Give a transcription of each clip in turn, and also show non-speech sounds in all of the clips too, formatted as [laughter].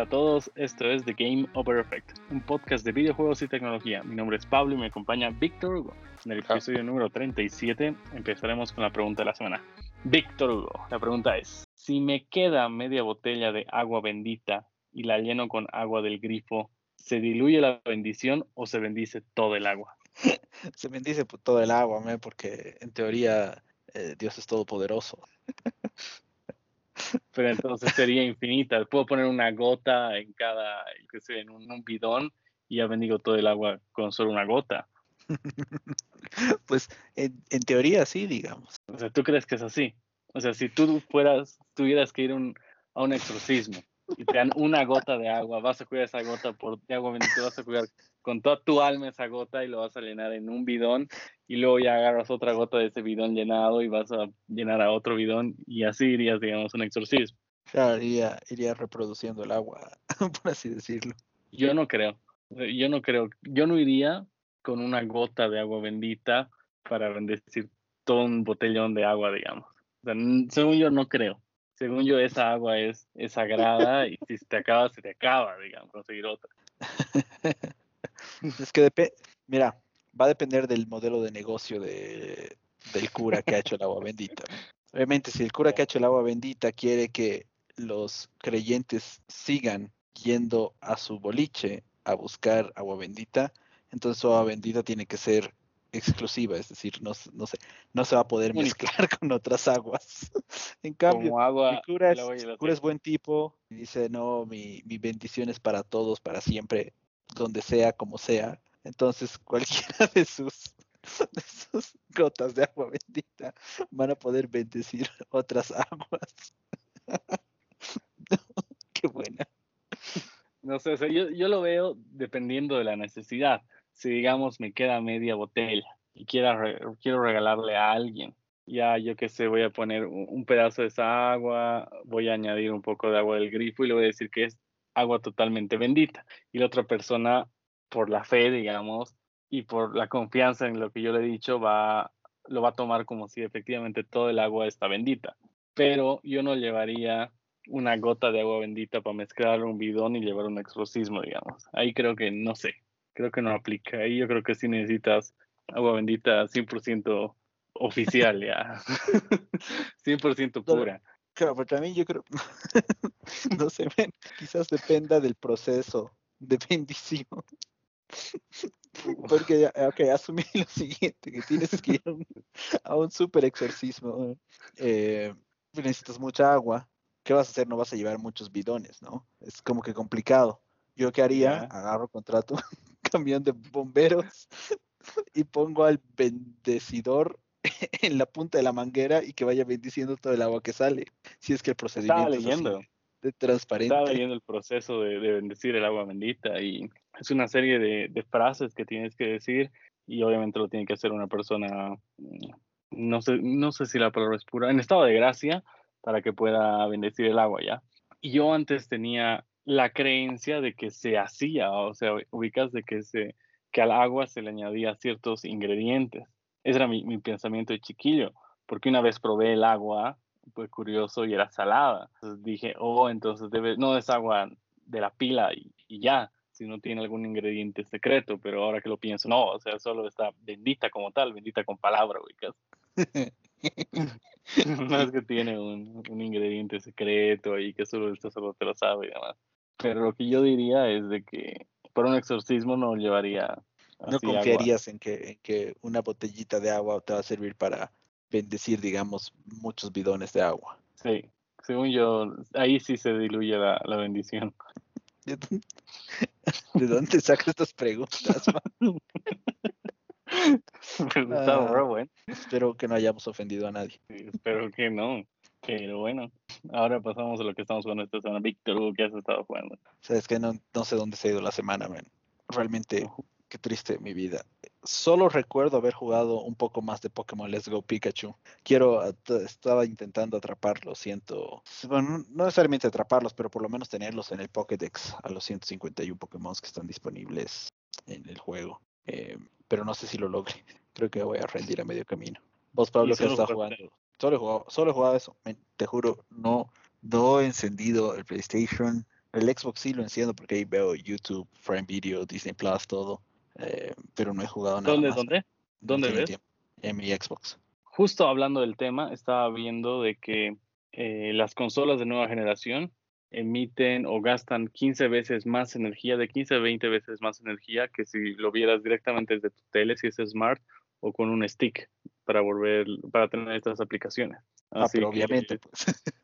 Hola a todos, esto es The Game Over Effect, un podcast de videojuegos y tecnología. Mi nombre es Pablo y me acompaña Víctor Hugo. En el episodio número 37 empezaremos con la pregunta de la semana. Víctor Hugo, la pregunta es, si me queda media botella de agua bendita y la lleno con agua del grifo, ¿se diluye la bendición o se bendice todo el agua? [laughs] se bendice todo el agua, porque en teoría eh, Dios es todopoderoso. [laughs] pero entonces sería infinita. Puedo poner una gota en cada, que sé, en un, bidón y ya bendigo todo el agua con solo una gota. [laughs] Pues en, teoría sí, digamos. O sea, ¿tú crees que es así? O sea, si tú fueras, tuvieras que ir a un exorcismo y te dan una gota de agua, vas a cuidar esa gota por de agua bendita, vas a cuidar con toda tu alma esa gota y lo vas a llenar en un bidón y luego ya agarras otra gota de ese bidón llenado y vas a llenar a otro bidón y así irías, digamos, un exorcismo. Claro, iría, iría reproduciendo el agua, [laughs] por así decirlo. Yo no creo, yo no creo, yo no iría con una gota de agua bendita para bendecir todo un botellón de agua, digamos. O sea, según yo no creo según yo, esa agua es, es sagrada y si se te acaba, se te acaba, digamos, conseguir otra. [laughs] es que depende, mira, va a depender del modelo de negocio de, del cura que ha hecho el agua [laughs] bendita. Obviamente, si el cura que ha hecho el agua bendita quiere que los creyentes sigan yendo a su boliche a buscar agua bendita, entonces su agua bendita tiene que ser exclusiva, es decir, no, no, se, no se va a poder mezclar [laughs] con otras aguas. [laughs] en cambio, el cura, es, buen tipo y dice, no, mi, mi bendición es para todos, para siempre, donde sea, como sea. Entonces, [laughs] cualquiera de sus, de sus gotas de agua bendita van a poder bendecir otras aguas. Qué buena. No sé, yo, yo lo veo dependiendo de la necesidad si digamos me queda media botella y quiero, quiero regalarle a alguien, ya yo que sé, voy a poner un, pedazo de esa agua, voy a añadir un poco de agua del grifo y le voy a decir que es agua totalmente bendita. Y la otra persona, por la fe, digamos, y por la confianza en lo que yo le he dicho, va, lo va a tomar como si efectivamente todo el agua está bendita. Pero yo no llevaría una gota de agua bendita para mezclar un bidón y llevar un exorcismo, digamos. Ahí creo que no sé creo que no aplica. Ahí yo creo que sí necesitas agua bendita 100% oficial, [laughs] ya. [laughs] 100% pura. Claro, pero también yo creo, [laughs] no sé, quizás dependa del proceso de bendición. Porque, ok, asumí lo siguiente, que tienes que ir a un, super exorcismo. Eh, necesitas mucha agua. ¿Qué vas a hacer? No vas a llevar muchos bidones, ¿no? Es como que complicado. Yo qué haría, agarro contrato camión de bomberos [laughs] y pongo al bendecidor [laughs] en la punta de la manguera y que vaya bendiciendo todo el agua que sale. Si es que el procedimiento leyendo. de transparente. Estaba leyendo el proceso de, bendecir el agua bendita y es una serie de, frases que tienes que decir y obviamente lo tiene que hacer una persona, mm, no sé, no sé si la palabra es pura, en estado de gracia para que pueda bendecir el agua ya. Y yo antes tenía la creencia de que se hacía, o sea, ubicas de que, se, que al agua se le añadía ciertos ingredientes. Ese era mi, pensamiento de chiquillo, porque una vez probé el agua, fue curioso y era salada. Entonces dije, oh, entonces debe, no es agua de la pila y, y ya, si no tiene algún ingrediente secreto, pero ahora que lo pienso, no, o sea, solo está bendita como tal, bendita con palabra, ubicas. [laughs] no es que tiene un, un, ingrediente secreto ahí que solo esto solo te lo sabe y demás. Pero lo que yo diría es de que por un exorcismo no llevaría. No confiarías en que, que una botellita de agua te va a servir para bendecir, digamos, muchos bidones de agua. Sí, según yo, ahí sí se diluye la, la bendición. [laughs] ¿De dónde [laughs] sacas estas preguntas? [laughs] Ah, bueno. Espero que no hayamos ofendido a nadie. espero que no. Pero bueno, ahora pasamos a lo que estamos jugando esta semana. Víctor, ¿qué has estado jugando? Sabes que no, no sé dónde se ha ido la semana, man. Realmente, qué triste mi vida. Solo recuerdo haber jugado un poco más de Pokémon Let's Go Pikachu. Quiero, estaba intentando atraparlos, siento, bueno, no necesariamente atraparlos, pero por lo menos tenerlos en el Pokédex a los 151 Pokémon que están disponibles en el juego. Eh, pero no sé si lo logre. [laughs] Creo que voy a rendir a medio camino. Vos, Pablo, que estás jugando. Solo he jugado, solo he jugado eso. te juro, no, no he encendido el PlayStation. El Xbox sí lo enciendo porque ahí veo YouTube, Prime Video, Disney Plus, todo. eh, pero no he jugado nada ¿Dónde, más. dónde? ¿Dónde ves? En mi Xbox. Justo hablando del tema, estaba viendo de que eh, las consolas de nueva generación emiten o gastan 15 veces más energía, de 15 a 20 veces más energía que si lo vieras directamente desde tu tele, si es smart, o con un stick para volver, para tener estas aplicaciones. Ah, Así pero que- obviamente, pues. [laughs]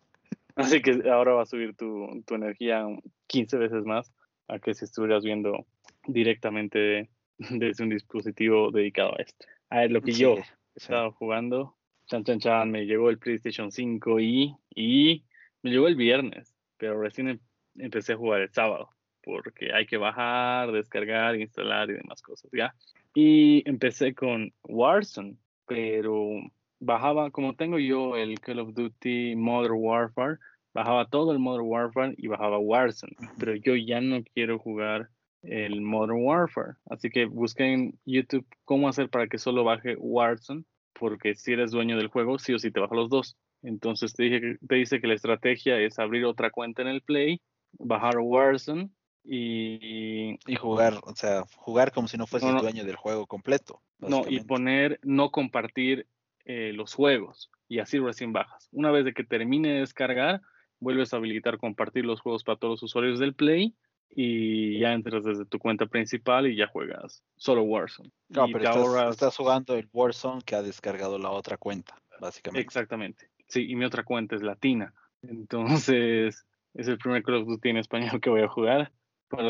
Así que ahora va a subir tu, tu energía 15 veces más a que si estuvieras viendo directamente [laughs] desde un dispositivo dedicado a esto. A ver, lo que Sí, yo sí. estaba jugando, chan chan chan, me llegó el PlayStation 5 y, y me llegó el viernes, pero recién em- empecé a jugar el sábado, porque hay que bajar, descargar, instalar y demás cosas, ¿ya? Y empecé con Warzone, pero bajaba, como tengo yo el Call of Duty Modern Warfare, bajaba todo el Modern Warfare y bajaba Warzone, pero yo ya no quiero jugar el Modern Warfare, así que busqué en YouTube cómo hacer para que solo baje Warzone, porque si eres dueño del juego, sí o sí te baja los dos. Entonces te, dije, te dice que la estrategia es abrir otra cuenta en el Play, bajar Warzone y, Y jugar, o sea, jugar como si no fueses no. dueño del juego completo. No, y poner no compartir eh, los juegos y así recién bajas. Una vez de que termine de descargar, vuelves a habilitar compartir los juegos para todos los usuarios del Play y ya entras desde tu cuenta principal y ya juegas solo Warzone. No, y pero estás, ahorras- estás jugando el Warzone que ha descargado la otra cuenta, básicamente. Exactamente. Sí, y mi otra cuenta es latina. Entonces, es el primer Call of Duty en español que voy a jugar.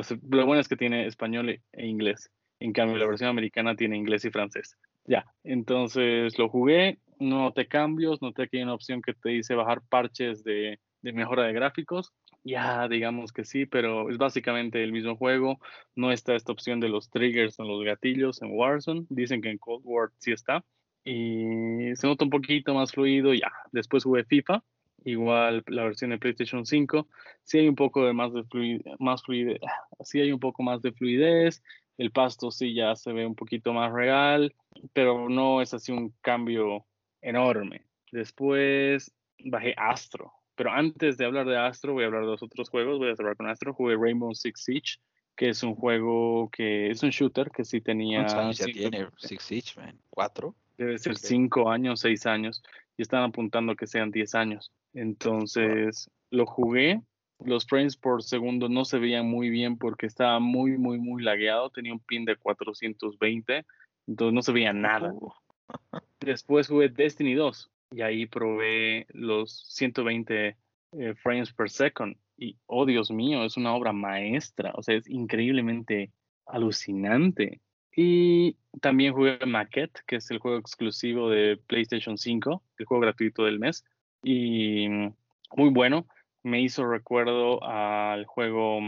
Se- lo bueno es que tiene español e inglés. En cambio, la versión americana tiene inglés y francés. Ya, entonces lo jugué, no noté cambios, noté que hay una opción que te dice bajar parches de, de mejora de gráficos. Ya, digamos que sí, pero es básicamente el mismo juego. No está esta opción de los triggers o los gatillos en Warzone. Dicen que en Cold War sí está. Y se nota un poquito más fluido. Ya, después jugué FIFA, igual la versión de PlayStation 5. Sí hay un poco de más de fluidez, más fluidez, sí hay un poco más de fluidez. El pasto sí ya se ve un poquito más real, pero no es así un cambio enorme. Después bajé Astro, pero antes de hablar de Astro, voy a hablar de los otros juegos. Voy a cerrar con Astro. Jugué Rainbow Six Siege, que es un juego que es un shooter que sí tenía. ¿Cuántos años ya tiene Six Siege, man? ¿Cuatro? Debe ser cinco años, seis años, y están apuntando que sean 10 años. Entonces, lo jugué. Los frames por segundo no se veían muy bien porque estaba muy, muy, muy lagueado. Tenía un pin de 420, entonces no se veía nada. Uh, [laughs] Después jugué Destiny 2 y ahí probé los 120 eh, frames per second. Y, oh Dios mío, es una obra maestra. O sea, es increíblemente alucinante. Y también jugué Maquette, que es el juego exclusivo de PlayStation 5, el juego gratuito del mes. Y mm, muy bueno. Me hizo recuerdo al juego,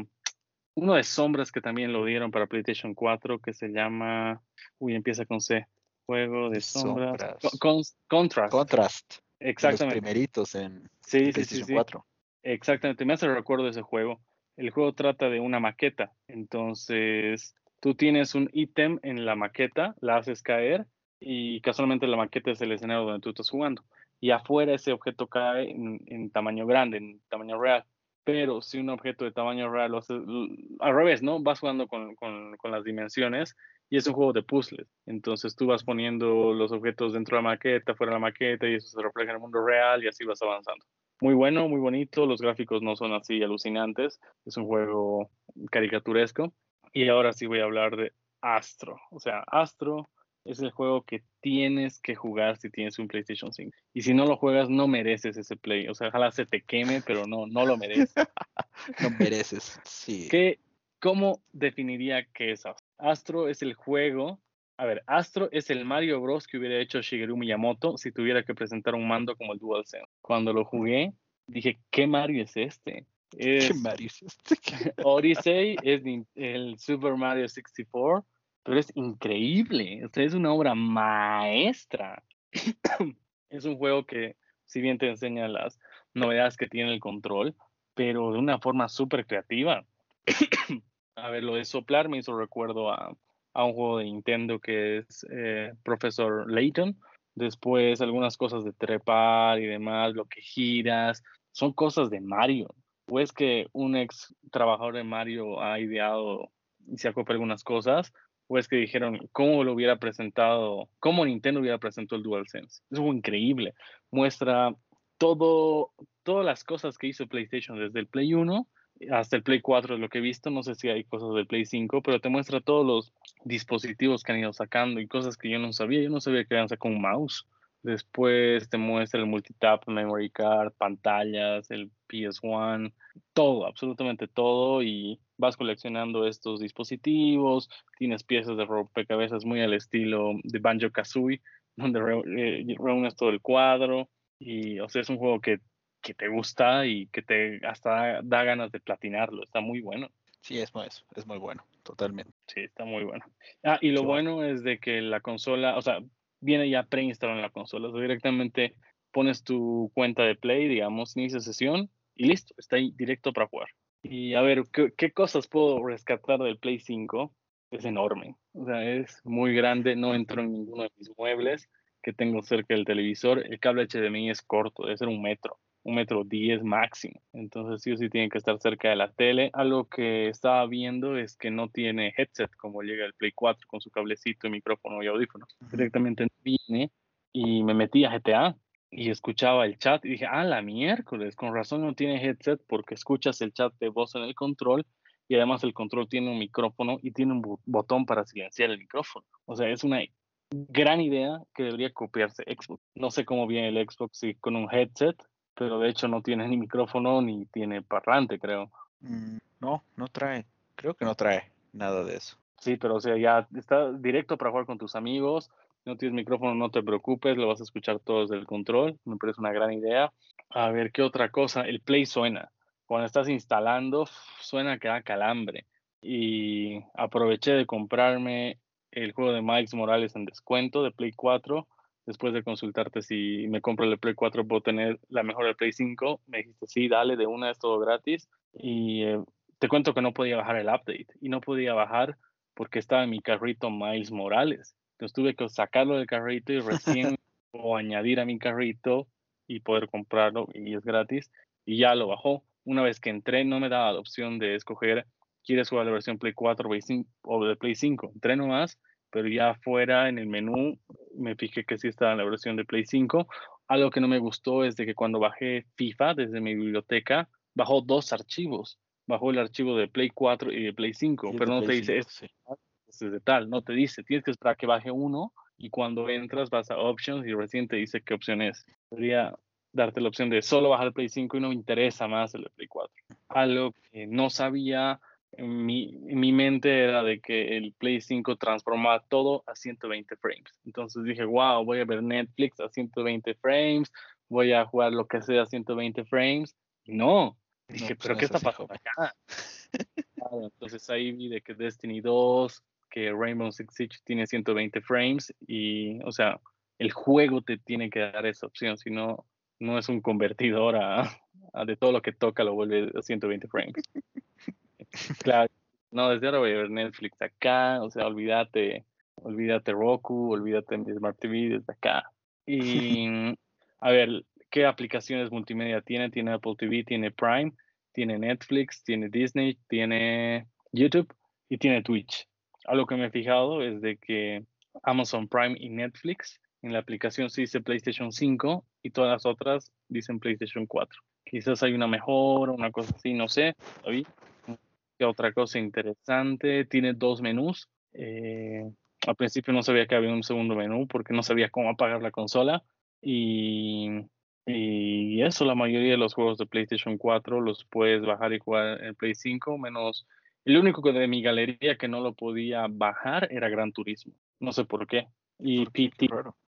uno de sombras que también lo dieron para PlayStation 4, que se llama, uy, empieza con C. Juego de sombras. sombras. Co- con- Contrast. Contrast. Los Exactamente. primeritos en Sí, PlayStation sí. 4. Exactamente, me hace recuerdo de ese juego. El juego trata de una maqueta, entonces tú tienes un ítem en la maqueta, la haces caer y casualmente la maqueta es el escenario donde tú estás jugando. Y afuera ese objeto cae en, tamaño grande, en tamaño real. Pero si un objeto de tamaño real haces l- al revés, ¿no? Vas jugando con, con- con las dimensiones y es un juego de puzzles. Entonces tú vas poniendo los objetos dentro de la maqueta, fuera de la maqueta y eso se refleja en el mundo real y así vas avanzando muy bueno, muy bonito. Los gráficos no son así alucinantes. Es un juego caricaturesco. Y ahora sí voy a hablar de Astro. O sea, Astro es el juego que tienes que jugar si tienes un PlayStation 5. Y si no lo juegas, no mereces ese play. O sea, ojalá se te queme, pero no, no lo mereces. [laughs] [laughs] No mereces. Sí. ¿Qué, ¿Cómo definiría qué es Astro? Astro es el juego. A ver, Astro es el Mario Bros. que hubiera hecho Shigeru Miyamoto si tuviera que presentar un mando como el DualSense. Cuando lo jugué, dije, ¿qué Mario es este? ¿Qué Es Mario es este? [laughs] Odyssey, es el Super Mario 64, pero es increíble. O sea, es una obra maestra. [coughs] es un juego que, si bien te enseña las novedades que tiene el control, pero de una forma súper creativa. [coughs] a ver, lo de soplar me hizo recuerdo a, a un juego de Nintendo que es eh, Professor Layton. Después algunas cosas de trepar y demás, lo que giras, son cosas de Mario. o es que un ex trabajador de Mario ha ideado y se acopla algunas cosas, o es que dijeron cómo lo hubiera presentado, cómo Nintendo hubiera presentado el DualSense. Es algo increíble. Muestra todo, todas las cosas que hizo PlayStation desde el Play 1 hasta el Play 4 es lo que he visto, no sé si hay cosas del Play 5, pero te muestra todos los dispositivos que han ido sacando y cosas que yo no sabía. Yo no sabía que habían sacado un mouse. Después te muestra el multitap, memory card, pantallas, el PS1, todo, absolutamente todo. Y vas coleccionando estos dispositivos. Tienes piezas de rompecabezas muy al estilo de Banjo Kazooie, donde eh, reúnes todo el cuadro. Y, o sea, es un juego que que te gusta y que te hasta da ganas de platinarlo. Está muy bueno. Sí, es, es, es muy bueno, totalmente. Sí, está muy bueno. Ah, y lo bueno es de que la consola, o sea, viene ya preinstalado en la consola. O sea, directamente pones tu cuenta de Play, digamos, inicia sesión y listo, está ahí directo para jugar. Y a ver, ¿qué, ¿qué, cosas puedo rescatar del Play 5? Es enorme. O sea, es muy grande, no entro en ninguno de mis muebles que tengo cerca del televisor. El cable HDMI es corto, debe ser un metro un metro diez máximo. Entonces sí o sí tiene que estar cerca de la tele. Algo que estaba viendo es que no tiene headset como llega el Play 4 con su cablecito, micrófono y audífono. Directamente viene y me metí a GTA y escuchaba el chat y dije, ah, la miércoles, con razón no tiene headset porque escuchas el chat de voz en el control y además el control tiene un micrófono y tiene un botón para silenciar el micrófono. O sea, es una gran idea que debería copiarse Xbox. No sé cómo viene el Xbox si con un headset pero de hecho no tiene ni micrófono ni tiene parlante, creo. Mm, no, no trae. Creo que no trae nada de eso. Sí, pero o sea, ya está directo para jugar con tus amigos. No tienes micrófono, no te preocupes, lo vas a escuchar todo desde el control. Me parece una gran idea. A ver, ¿qué otra cosa? El Play suena. Cuando estás instalando, suena que da calambre. Y aproveché de comprarme el juego de Miles Morales en descuento de Play 4 después de consultarte si me compro el Play 4 puedo tener la mejor del Play 5, me dijiste sí, dale, de una es todo gratis. Y eh, te cuento que no podía bajar el update y no podía bajar porque estaba en mi carrito Miles Morales. Entonces tuve que sacarlo del carrito y recién [laughs] o añadir a mi carrito y poder comprarlo y es gratis. Y ya lo bajó. Una vez que entré no me daba la opción de escoger quieres jugar la versión Play 4 o de Play 5. Entré nomás pero ya fuera en el menú me fijé que sí estaba en la versión de Play 5. Algo que no me gustó es de que cuando bajé FIFA desde mi biblioteca, bajó dos archivos. Bajó el archivo de Play 4 y de Play 5, pero no te dice este es de tal, no te dice, tienes que esperar que baje uno y cuando entras vas a Options y recién te dice qué opción es. Debería darte la opción de solo bajar el Play 5 y no me interesa más el de Play 4. Algo que no sabía en mi, mi mente era de que el Play 5 transformaba todo a 120 frames. Entonces dije, wow, voy a ver Netflix a 120 frames, voy a jugar lo que sea a 120 frames. No, dije, pues, pero ¿qué está pasando acá? entonces ahí vi de que Destiny 2, que Rainbow Six Siege tiene 120 frames y, o sea, el juego te tiene que dar esa opción, si no, no es un convertidor a, a de todo lo que toca lo vuelve a 120 frames. [laughs] [laughs] Claro, no, desde ahora voy a ver Netflix acá, o sea, olvídate, olvídate Roku, olvídate mi Smart TV desde acá. Y [laughs] a ver, ¿qué aplicaciones multimedia tiene? Tiene Apple TV, tiene Prime, tiene Netflix, tiene Disney, tiene YouTube y tiene Twitch. Algo que me he fijado es de que Amazon Prime y Netflix en la aplicación se dice PlayStation 5 y todas las otras dicen PlayStation 4. Quizás hay una mejora, una cosa así, no sé, todavía otra cosa interesante? Tiene dos menús. Eh, al principio no sabía que había un segundo menú porque no sabía cómo apagar la consola. Y, y eso, la mayoría de los juegos de PlayStation 4 los puedes bajar y jugar en Play 5, menos el único de mi galería que no lo podía bajar era Gran Turismo. No sé por qué. Y PT.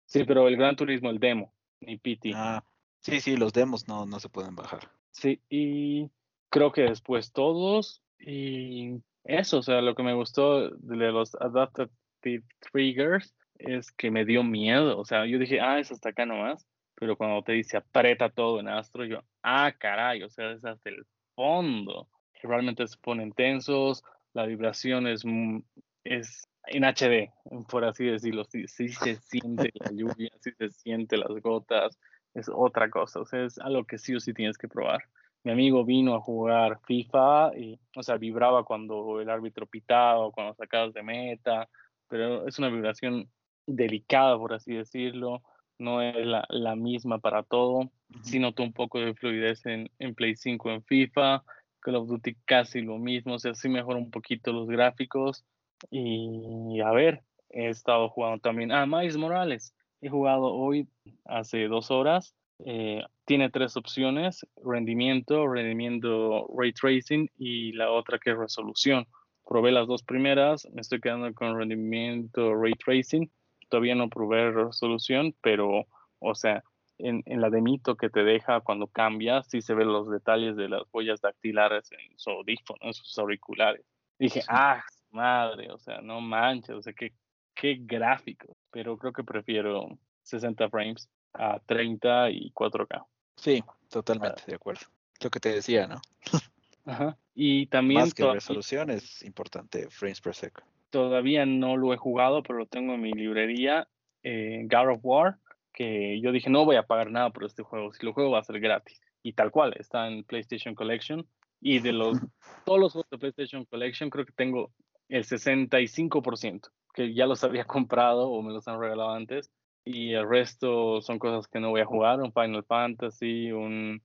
Sí, pero el Gran Turismo, el demo, y PT. Ah, sí, sí, los demos no, no se pueden bajar. Sí, y creo que después todos y eso, o sea, lo que me gustó de los Adaptive Triggers es que me dio miedo. O sea, yo dije, ah, es hasta acá nomás. Pero cuando te dice aprieta todo en Astro, yo, ah, caray, o sea, es hasta el fondo. realmente se ponen tensos, la vibración es, es en HD, por así decirlo. Sí, sí se siente la lluvia, sí se siente las gotas, es otra cosa. O sea, es algo que sí o sí tienes que probar. Mi amigo vino a jugar FIFA y, o sea, vibraba cuando el árbitro pitaba o cuando sacabas de meta, pero es una vibración delicada, por así decirlo, no es la, la misma para todo. Sí noto un poco de fluidez en, en Play 5 en FIFA, Call of Duty casi lo mismo, o sea, sí mejora un poquito los gráficos. Y a ver, he estado jugando también. Ah, Miles Morales. He jugado hoy hace dos horas. Eh, tiene tres opciones, rendimiento, rendimiento ray tracing y la otra que es resolución. Probé las dos primeras, me estoy quedando con rendimiento ray tracing. Todavía no probé resolución, pero, o sea, en, en la demito que te deja cuando cambias, sí se ven los detalles de las huellas dactilares en su audífono, en sus auriculares. Dije, ah, madre, o sea, no manches, o sea, qué, qué gráfico. Pero creo que prefiero 60 frames a 30 y 4K. Sí, totalmente de acuerdo. Lo que te decía, ¿no? Ajá. Y también Más que resolución es importante, frames per second. todavía no lo he jugado, pero lo tengo en mi librería, eh, God of War, que yo dije, no voy a pagar nada por este juego, si lo juego va a ser gratis. Y tal cual, está en PlayStation Collection. Y de los, [laughs] todos los juegos de PlayStation Collection, creo que tengo el 65%, que ya los había [laughs] comprado o me los han regalado antes. Y el resto son cosas que no voy a jugar, un Final Fantasy, un...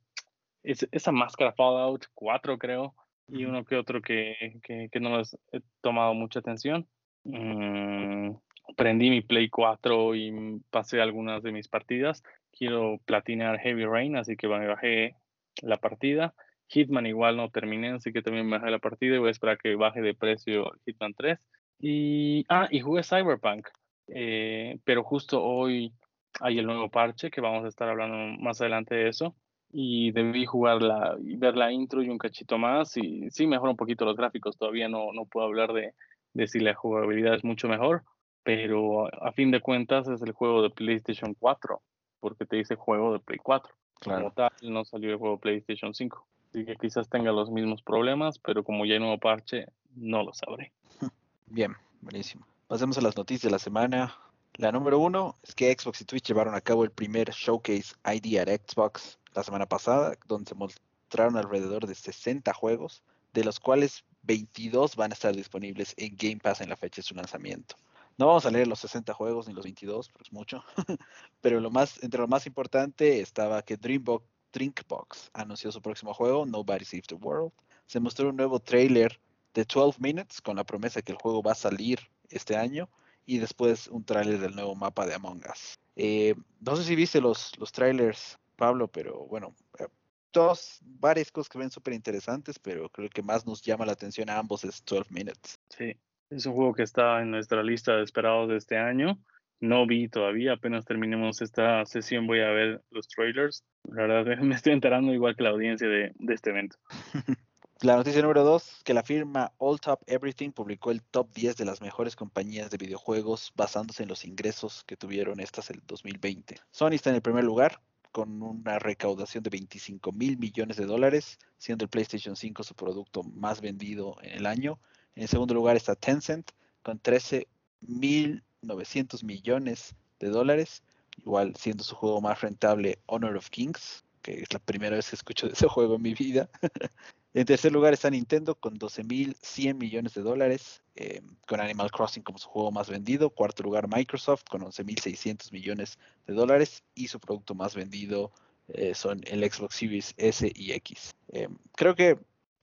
es- esa máscara Fallout 4 creo, y uno que otro que, que, que no les he tomado mucha atención. Mm, prendí mi Play 4 y pasé algunas de mis partidas. Quiero platinar Heavy Rain, así que me bajé la partida. Hitman igual no terminé, así que también me bajé la partida y voy a esperar que baje de precio Hitman 3. Y, ah, y jugué Cyberpunk, eh, pero justo hoy hay el nuevo parche que vamos a estar hablando más adelante de eso. Y debí jugar la, y ver la intro y un cachito más. Y sí, mejora un poquito los gráficos. Todavía no, no puedo hablar de, de si la jugabilidad es mucho mejor, pero a, fin de cuentas es el juego de PlayStation 4, porque te dice juego de Play 4. Como tal, no salió el juego PlayStation 5. Así que quizás tenga los mismos problemas, pero como ya hay nuevo parche, no lo sabré. [laughs] Bien, buenísimo. Pasemos a las noticias de la semana. La número uno es que Xbox y Twitch llevaron a cabo el primer showcase ID at Xbox la semana pasada, donde se mostraron alrededor de 60 juegos, de los cuales 22 van a estar disponibles en Game Pass en la fecha de su lanzamiento. No vamos a leer los 60 juegos ni los 22, porque es mucho, [laughs] pero lo más, entre lo más importante estaba que Dreambox, Drinkbox anunció su próximo juego, Nobody Saves the World. Se mostró un nuevo trailer de 12 Minutes con la promesa que el juego va a salir este año y después un tráiler del nuevo mapa de Among Us. Eh, no sé si viste los, los trailers, Pablo, pero bueno, eh, dos, varias cosas que ven súper interesantes, pero creo que más nos llama la atención a ambos es 12 Minutes. Sí, es un juego que está en nuestra lista de esperados de este año. No vi todavía, apenas terminemos esta sesión voy a ver los trailers. La verdad [laughs] me estoy enterando igual que la audiencia de, de este evento. [laughs] La noticia número dos, que la firma All Top Everything publicó el top 10 de las mejores compañías de videojuegos basándose en los ingresos que tuvieron estas el 2020. Sony está en el primer lugar con una recaudación de 25 mil millones de dólares, siendo el PlayStation 5 su producto más vendido en el año. En el segundo lugar está Tencent con 13 mil 900 millones de dólares, igual siendo su juego más rentable Honor of Kings, que es la primera vez que escucho de ese juego en mi vida. [laughs] En tercer lugar está Nintendo con 12.100 millones de dólares, eh, con Animal Crossing como su juego más vendido. Cuarto lugar Microsoft con 11.600 millones de dólares y su producto más vendido eh, son el Xbox Series S y X. Eh, creo que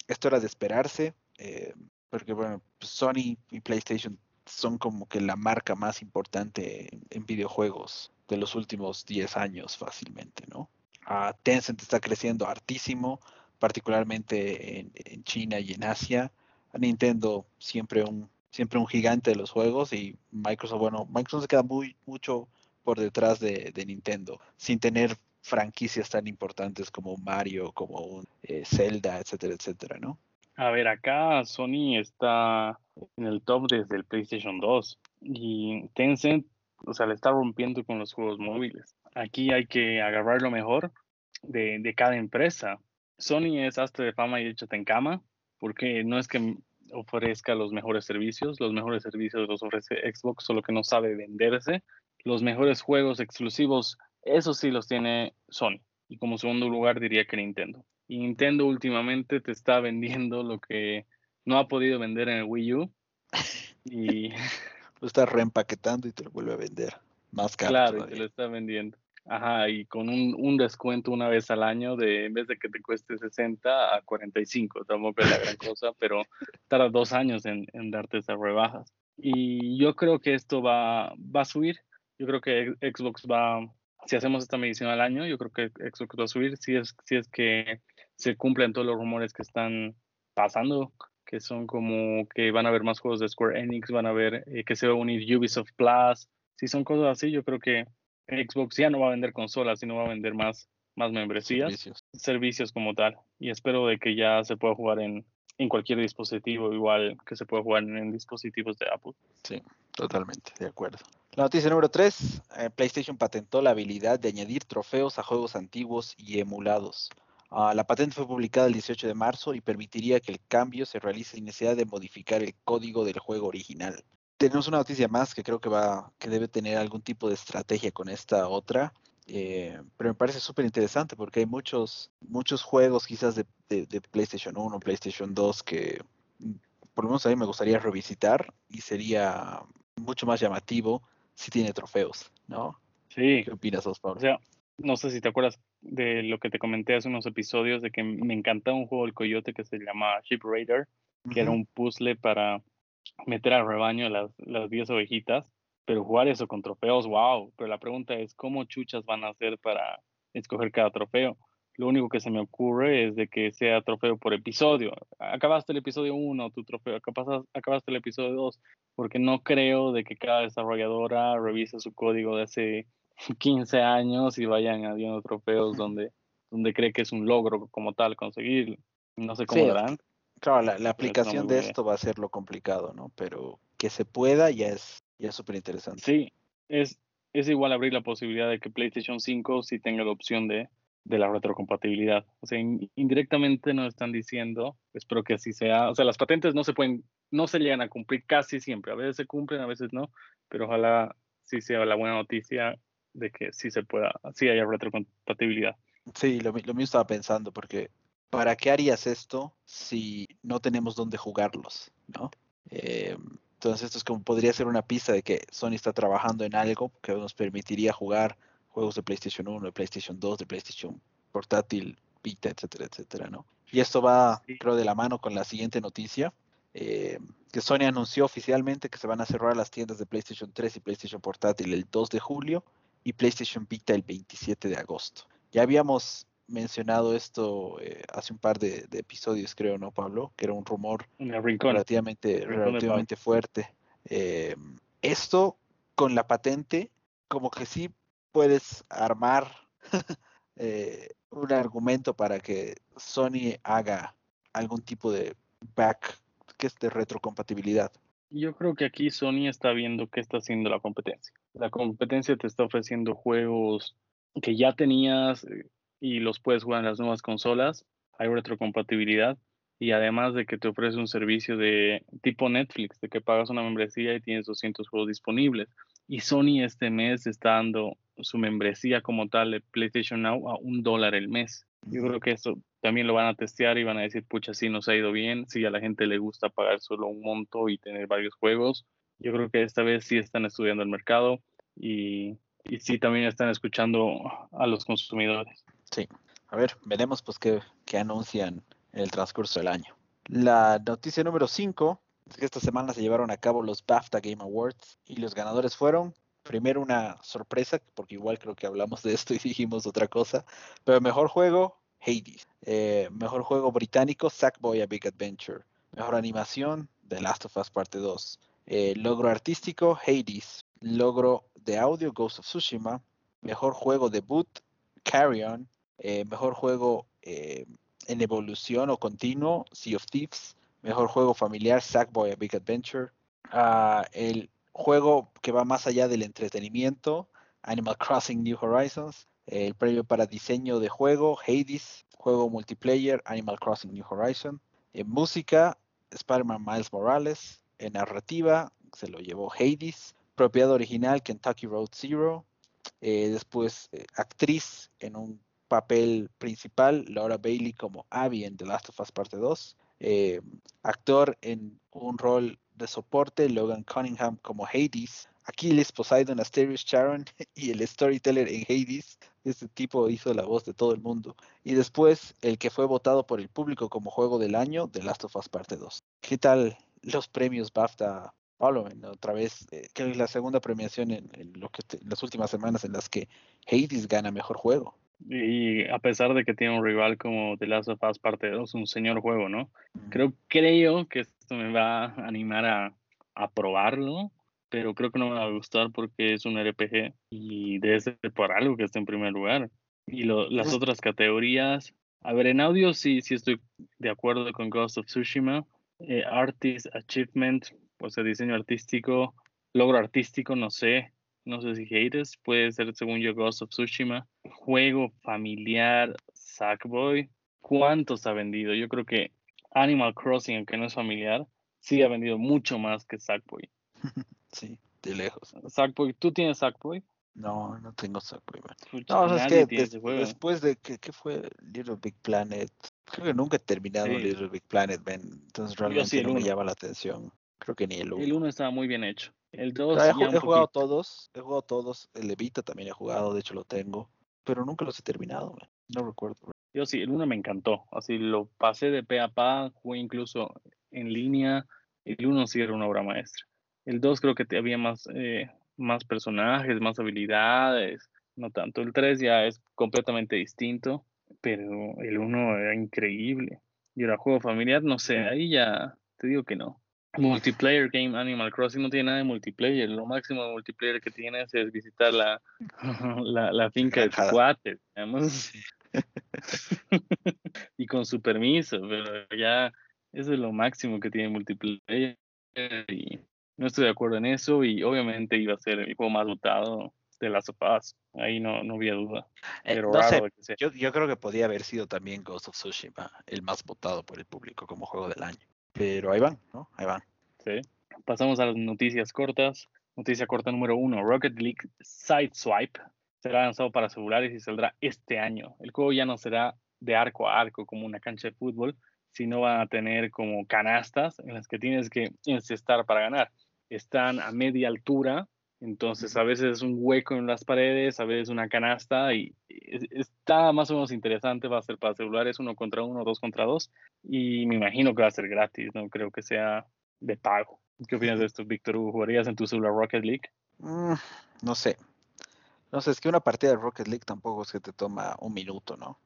esto era de esperarse, porque bueno, pues Sony y PlayStation son como que la marca más importante en, videojuegos de los últimos 10 años fácilmente, ¿no? Uh, Tencent está creciendo hartísimo particularmente en, China y en Asia. Nintendo siempre un siempre un gigante de los juegos y Microsoft, bueno, Microsoft se queda muy mucho por detrás de, Nintendo, sin tener franquicias tan importantes como Mario, como un, eh, Zelda, etcétera, etcétera, ¿no? A ver, acá Sony está en el top desde el PlayStation 2 y Tencent, o sea, le está rompiendo con los juegos móviles. Aquí hay que agarrar lo mejor de cada empresa. Sony es astre de fama y échate en cama, porque no es que ofrezca los mejores servicios, los mejores servicios los ofrece Xbox, solo que no sabe venderse. Los mejores juegos exclusivos, eso sí los tiene Sony. Y como segundo lugar diría que Nintendo. Y Nintendo últimamente te está vendiendo lo que no ha podido vender en el Wii U. Y [laughs] lo está reempaquetando y te lo vuelve a vender más caro. Claro, y te lo está vendiendo. Ajá, y con un, un, descuento una vez al año de en vez de que te cueste 60 a 45, tampoco es la gran cosa, pero tarda dos años en, en, darte esas rebajas. Y yo creo que esto va, va a subir. Yo creo que Xbox va, si hacemos esta medición al año, yo creo que Xbox va a subir si es, si es que se cumplen todos los rumores que están pasando, que son como que van a haber más juegos de Square Enix, van a ver eh, que se va a unir Ubisoft Plus. Si son cosas así, yo creo que Xbox ya no va a vender consolas, sino va a vender más, más membresías, servicios. servicios como tal. Y espero de que ya se pueda jugar en, en cualquier dispositivo, igual que se pueda jugar en, dispositivos de Apple. Sí, totalmente, de acuerdo. La noticia número 3, eh, PlayStation patentó la habilidad de añadir trofeos a juegos antiguos y emulados. Ah, la patente fue publicada el 18 de marzo y permitiría que el cambio se realice sin necesidad de modificar el código del juego original tenemos una noticia más que creo que va, que debe tener algún tipo de estrategia con esta otra. Eh, pero me parece súper interesante porque hay muchos, muchos juegos quizás de, de, PlayStation 1, PlayStation 2 que mm, por lo menos a mí me gustaría revisitar y sería mucho más llamativo si tiene trofeos, ¿no? Sí. ¿Qué opinas, Osvaldo? O sea, no sé si te acuerdas de lo que te comenté hace unos episodios de que me encantaba un juego del Coyote que se llama Ship Raider, que era un puzzle para meter al rebaño las, las 10 ovejitas, pero jugar eso con trofeos, wow. Pero la pregunta es, ¿cómo chuchas van a hacer para escoger cada trofeo? Lo único que se me ocurre es de que sea trofeo por episodio. Acabaste el episodio 1, tu trofeo, acabaste, acabaste el episodio 2, porque no creo de que cada desarrolladora revise su código de hace [laughs] 15 años y vayan añadiendo trofeos donde, donde cree que es un logro como tal conseguirlo. No sé cómo lo harán. Claro, la, aplicación de esto va a ser lo complicado, ¿no? Pero que se pueda ya es ya súper interesante. Sí, es, es igual abrir la posibilidad de que PlayStation 5 sí tenga la opción de, de la retrocompatibilidad. O sea, indirectamente nos están diciendo, espero que así sea, o sea, las patentes no se pueden, no se llegan a cumplir casi siempre, a veces se cumplen, a veces no, pero ojalá sí sea la buena noticia de que sí se pueda, sí haya retrocompatibilidad. Sí, lo, lo mismo estaba pensando, porque ¿para qué harías esto si no tenemos dónde jugarlos? ¿no? Eh, entonces esto es como podría ser una pista de que Sony está trabajando en algo que nos permitiría jugar juegos de PlayStation 1, de PlayStation 2, de PlayStation portátil, Vita, etcétera, etcétera, ¿no? Y esto va, creo, de la mano con la siguiente noticia, eh, que Sony anunció oficialmente que se van a cerrar las tiendas de PlayStation 3 y PlayStation portátil el 2 de julio y PlayStation Vita el 27 de agosto. Ya habíamos mencionado esto eh, hace un par de, episodios, creo, ¿no, Pablo? Que era un rumor relativamente, relativamente fuerte. Eh, esto con la patente, como que sí puedes armar [laughs] eh, un argumento para que Sony haga algún tipo de back, que es de retrocompatibilidad. Yo creo que aquí Sony está viendo qué está haciendo la competencia. La competencia te está ofreciendo juegos que ya tenías, y los puedes jugar en las nuevas consolas, hay retrocompatibilidad y además de que te ofrece un servicio de tipo Netflix, de que pagas una membresía y tienes 200 juegos disponibles. Y Sony este mes está dando su membresía como tal de PlayStation Now a un dólar el mes. Yo creo que eso también lo van a testear y van a decir, pucha, sí nos ha ido bien, si a la gente le gusta pagar solo un monto y tener varios juegos. Yo creo que esta vez sí están estudiando el mercado y, y sí también están escuchando a los consumidores. Sí, a ver, veremos pues qué, anuncian en el transcurso del año. La noticia número 5 es que esta semana se llevaron a cabo los BAFTA Game Awards y los ganadores fueron, primero una sorpresa, porque igual creo que hablamos de esto y [laughs] dijimos otra cosa, pero mejor juego, Hades. Eh, mejor juego británico, Sackboy A Big Adventure. Mejor animación, The Last of Us Parte 2. Eh, logro artístico, Hades. Logro de audio, Ghost of Tsushima. Mejor juego debut, Carrion. Eh, mejor juego eh, en evolución o continuo, Sea of Thieves. Mejor juego familiar, Sackboy A Big Adventure. Ah, el juego que va más allá del entretenimiento, Animal Crossing New Horizons. El premio para diseño de juego, Hades. Juego multiplayer, Animal Crossing New Horizon. En música, Spider-Man Miles Morales. En narrativa, se lo llevó Hades. Propiedad original, Kentucky Road Zero. Eh, después, actriz en un papel principal, Laura Bailey como Abby en The Last of Us Parte 2, eh, actor en un rol de soporte, Logan Cunningham como Hades, Aquiles, Poseidon, Asterius, Sharon [laughs] y el storyteller en Hades. Este tipo hizo la voz de todo el mundo. Y después el que fue votado por el público como juego del año, The Last of Us Parte 2. ¿Qué tal los premios BAFTA? Pablo, otra vez, eh, que es la segunda premiación en, las últimas semanas en las que Hades gana mejor juego. Y a pesar de que tiene un rival como The Last of Us Parte 2, un señor juego, ¿no? Creo, creo que esto me va a animar a, a probarlo pero creo que no me va a gustar porque es un RPG y debe ser por algo que esté en primer lugar. Y las otras categorías, a ver, en audio sí, sí estoy de acuerdo con Ghost of Tsushima. Eh, Artist Achievement, pues el diseño artístico, logro artístico, no sé, no sé si haters, puede ser según yo Ghost of Tsushima. Juego familiar, Sackboy, ¿cuántos ha vendido? Yo creo que Animal Crossing, aunque no es familiar, sí ha vendido mucho más que Sackboy. [laughs] Sí, de lejos. Sackboy, ¿tú tienes Sackboy? No, no tengo Sackboy. No, es que después de que ¿qué fue Little Big Planet, creo que nunca he terminado Little Big Planet, entonces realmente no me llama la atención. Creo que ni el 1. El 1 estaba muy bien hecho. El 2 he, he jugado todos, he jugado todos, el Evita también he jugado, de hecho lo tengo, pero nunca los he terminado, no recuerdo. Yo sí, el 1 me encantó, así lo pasé de pe a pa, jugué incluso en línea, el 1 sí era una obra maestra. El 2 creo que había más, eh, más personajes, más habilidades, no tanto. El 3 ya es completamente distinto, pero el 1 era increíble. Y era juego familiar, no sé, ahí ya te digo que no. Multiplayer game Animal Crossing no tiene nada de multiplayer. Lo máximo de multiplayer que tienes es visitar [laughs] la, la, finca de tu cuate, [laughs] y con su permiso, pero ya eso es lo máximo que tiene multiplayer. Y no estoy de acuerdo en eso y obviamente iba a ser el juego más votado de las sofás. Ahí no, no había duda. Eh, Pero raro Yo, yo, creo que podía haber sido también Ghost of Tsushima el más votado por el público como juego del año. Pero ahí van, ¿no? Ahí van. Sí. Pasamos a las noticias cortas. Noticia corta número uno. Rocket League Sideswipe será lanzado para celulares y saldrá este año. El juego ya no será de arco a arco como una cancha de fútbol, sino van a tener como canastas en las que tienes que encestar para ganar están a media altura, entonces a veces es un hueco en las paredes, a veces una canasta y está más o menos interesante, va a ser para celulares uno contra uno, dos contra dos y me imagino que va a ser gratis, no creo que sea de pago. ¿Qué opinas de esto, Víctor? ¿Jugarías en tu celular Rocket League? Mm, no sé. No sé, es que una partida de Rocket League tampoco es que te toma un minuto, ¿no?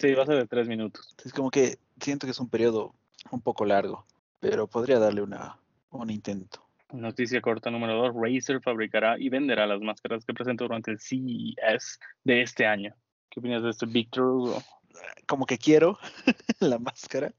Sí, va a ser de tres minutos. Es como que siento que es un periodo un poco largo, pero podría darle una, un intento. Noticia corta número 2. Razer fabricará y venderá las máscaras que presentó durante el CES de este año. ¿Qué opinas de esto, Victor? Como que quiero [laughs] la máscara,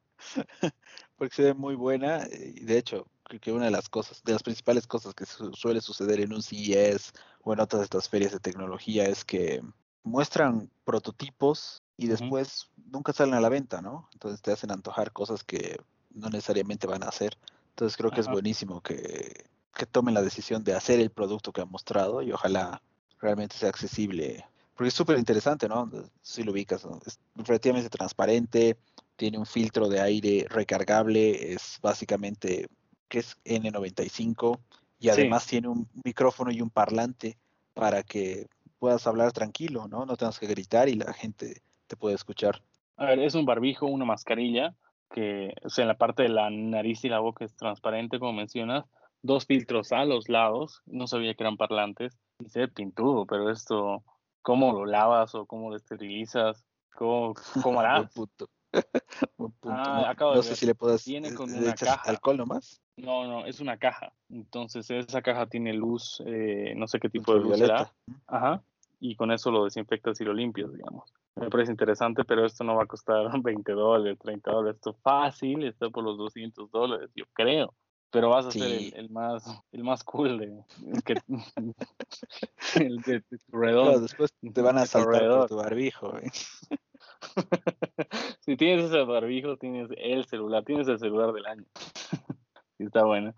porque se ve muy buena. Y de hecho, creo que una de las cosas, de las principales cosas que suele suceder en un CES o en otras de estas ferias de tecnología es que muestran prototipos y después nunca salen a la venta, ¿no? Entonces te hacen antojar cosas que no necesariamente van a hacer. Entonces creo que es buenísimo que, tomen la decisión de hacer el producto que han mostrado y ojalá realmente sea accesible. Porque es súper interesante, ¿no? Si lo ubicas, es relativamente transparente, tiene un filtro de aire recargable, es básicamente que es N95 y además tiene un micrófono y un parlante para que puedas hablar tranquilo, ¿no? No tengas que gritar y la gente te puede escuchar. A ver, es un barbijo, una mascarilla que o sea, en la parte de la nariz y la boca es transparente, como mencionas, dos filtros a los lados, no sabía que eran parlantes, y se pintudo, pero esto, ¿cómo lo lavas o cómo lo esterilizas? ¿Cómo, cómo [laughs] harás? [laughs] Ah, no, sé si le puedes tiene con una caja. alcohol nomás. No, no, es una caja. Entonces esa caja tiene luz, eh, no sé qué tipo de luz será. Ajá. Y con eso lo desinfectas y lo limpias, digamos me parece interesante, pero esto no va a costar [laughs] 20 dólares, 30 dólares. Esto fácil está por los 200 dólares, yo creo. Pero vas a ser el, más el más cool de, que, [laughs] el de, tu redondo. después te van a saltar por tu barbijo. [laughs] si tienes ese barbijo, tienes el celular, tienes el celular del año. está bueno.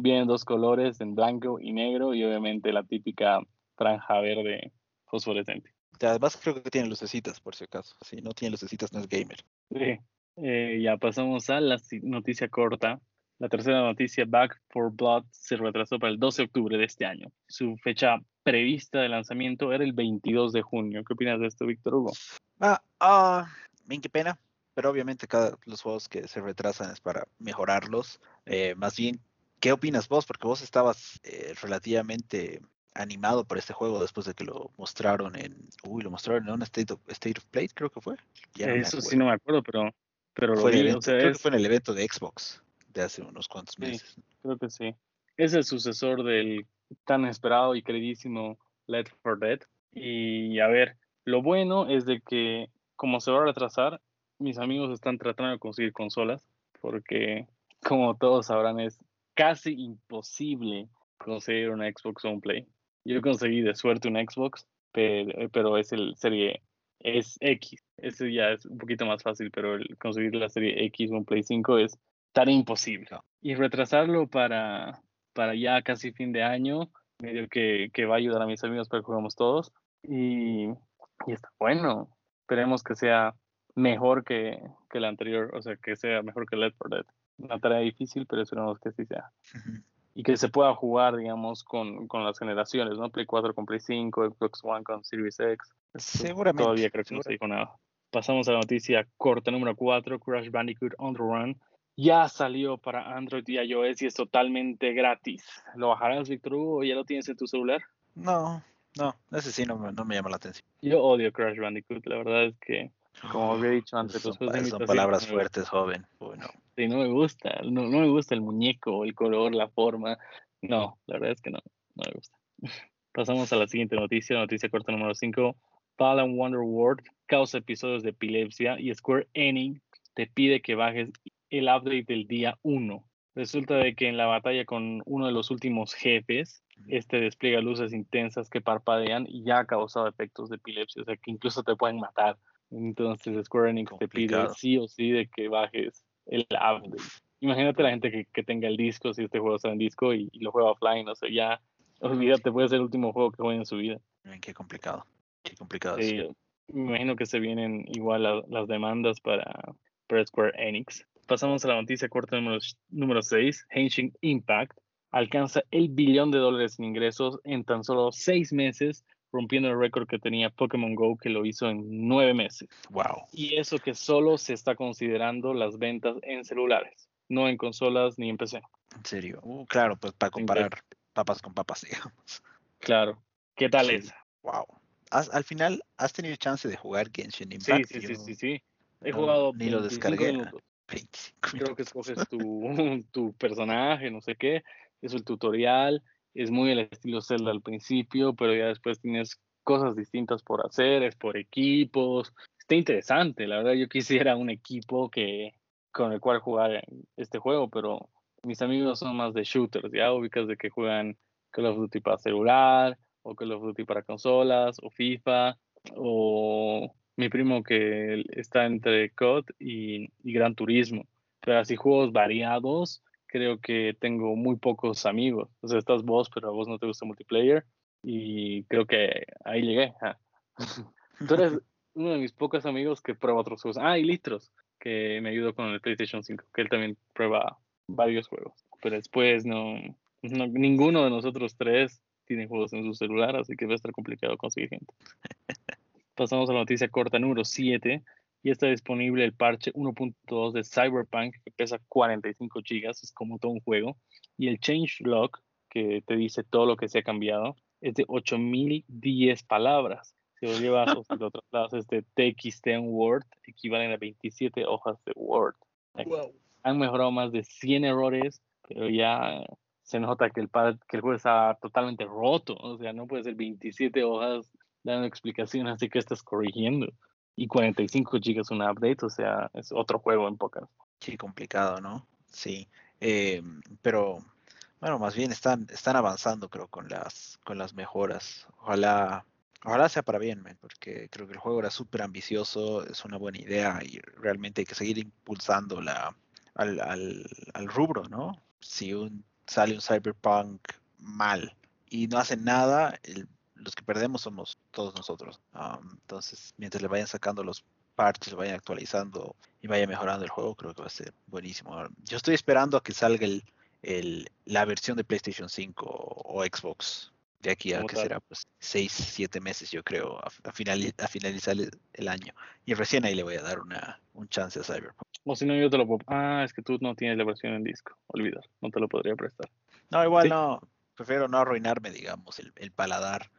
Vienen dos colores, en blanco y negro, y obviamente la típica franja verde fosforescente. Además creo que tiene lucecitas, por si acaso. Si no tiene lucecitas, no es gamer. Sí. Eh, ya pasamos a la noticia corta. La tercera noticia, Back for Blood, se retrasó para el 12 de octubre de este año. Su fecha prevista de lanzamiento era el 22 de junio. ¿Qué opinas de esto, Víctor Hugo? Ah, ah, bien, qué pena. Pero obviamente cada los juegos que se retrasan es para mejorarlos. Eh, más bien, ¿qué opinas vos? Porque vos estabas eh, relativamente animado por este juego después de que lo mostraron en. Uy, lo mostraron en un State of, State of Play, creo que fue. Eso sí no me acuerdo, pero, pero fue, lo vi, creo que fue en el evento de Xbox de hace unos cuantos meses. creo que sí. Es el sucesor del tan esperado y queridísimo Let for Dead. Y a ver, lo bueno es de que como se va a retrasar, mis amigos están tratando de conseguir consolas porque como todos sabrán es casi imposible conseguir una Xbox o un Play. Yo conseguí de suerte un Xbox, pero, pero es el serie es X. Ese ya es un poquito más fácil, pero el conseguir la serie X o un Play 5 es tan imposible. Y retrasarlo para, para ya casi fin de año, medio que, que va a ayudar a mis amigos para que juguemos todos. Y, y está bueno. Esperemos que sea mejor que, que la anterior, o sea, que sea mejor que Left 4 Dead. Una tarea difícil, pero esperemos que sí sea y que se pueda jugar, digamos, con, con, las generaciones, ¿no? Play 4 con Play 5, Xbox One con Series X. Seguramente. Todavía creo que no se dijo nada. Pasamos a la noticia corta número 4, Crash Bandicoot On The Run. Ya salió para Android y iOS y es totalmente gratis. ¿Lo bajarás, Victor Hugo, o ya lo tienes en tu celular? No, no, ese sí no no me llama la atención. Yo odio Crash Bandicoot, la verdad es que, como había dicho antes, son, son palabras fuertes, joven. Bueno. Sí, no me gusta, no, no me gusta el muñeco, el color, la forma. No, la verdad es que no, no me gusta. [laughs] Pasamos a la siguiente noticia, noticia corta número 5. Fallen Wonder World causa episodios de epilepsia y Square Enix te pide que bajes el update del día 1. Resulta de que en la batalla con uno de los últimos jefes, este despliega luces intensas que parpadean y ya ha causado efectos de epilepsia, o sea que incluso te pueden matar. Entonces Square Enix te pide sí o sí de que bajes el update. Imagínate la gente que, que, tenga el disco, si este juego está en disco y, lo juega offline, o sea, ya, olvídate, puede ser el último juego que juegue en su vida. Qué complicado, qué complicado. Sí, me imagino que se vienen igual las demandas para, para, Square Enix. Pasamos a la noticia corta número, número 6, Henshin Impact alcanza el billón de dólares en ingresos en tan solo seis meses rompiendo el récord que tenía Pokémon Go, que lo hizo en nueve meses. Wow. Y eso que solo se está considerando las ventas en celulares, no en consolas ni en PC. En serio. Uh, claro, pues para comparar papas con papas, digamos. Claro. ¿Qué tal esa? Wow. al final, ¿has tenido chance de jugar Genshin Impact? Sí, sí, sí, sí, sí. He jugado ni lo descargué. [laughs] Creo que escoges tu, [laughs] tu personaje, no sé qué, es el tutorial, es muy el estilo Zelda al principio, pero ya después tienes cosas distintas por hacer, es por equipos. Está interesante, la verdad yo quisiera un equipo que con el cual jugar este juego, pero mis amigos son más de shooters, ya ubicas de que juegan Call of Duty para celular, o Call of Duty para consolas, o FIFA, o mi primo que está entre COD y, y Gran Turismo. Pero así juegos variados, creo que tengo muy pocos amigos. O sea, estás vos, pero a vos no te gusta multiplayer. Y creo que ahí llegué. [laughs] Tú eres uno de mis pocos amigos que prueba otros juegos. Ah, y Litros, que me ayudó con el PlayStation 5, que él también prueba varios juegos. Pero después no, ninguno de nosotros tres tiene juegos en su celular, así que va a estar complicado conseguir gente. [laughs] Pasamos a la noticia corta número 7 y está disponible el parche 1.2 de Cyberpunk que pesa 45 GB, es como todo un juego, y el changelog que te dice todo lo que se ha cambiado es de 8010 palabras. Si lo llevas o si lo trasladas es de TXT en Word, equivalen a 27 hojas de Word. Han mejorado más de 100 errores, pero ya se nota que el, que el juego está totalmente roto, o sea, no puede ser 27 hojas dando explicación, así que estás corrigiendo y 45 gigas una update, o sea, es otro juego en pocas. Sí, complicado, ¿no? Sí, eh, pero bueno, más bien están, están avanzando, creo, con las, con las mejoras. Ojalá, ojalá sea para bien, porque creo que el juego era súper ambicioso, es una buena idea y realmente hay que seguir impulsando la, al, al, al rubro, ¿no? Si un, sale un cyberpunk mal y no hacen nada, el los que perdemos somos todos nosotros. Um, entonces, mientras le vayan sacando los parches, vayan actualizando y vaya mejorando el juego, creo que va a ser buenísimo. Yo estoy esperando a que salga el, el, la versión de PlayStation 5 o, Xbox de aquí a que será pues 6, 7 meses yo creo a, a, a finalizar el, año y recién ahí le voy a dar una, un chance a Cyberpunk. O si no yo te lo puedo... Ah, es que tú no tienes la versión en disco, olvidar, no te lo podría prestar. No, igual no, prefiero no arruinarme digamos el, el paladar.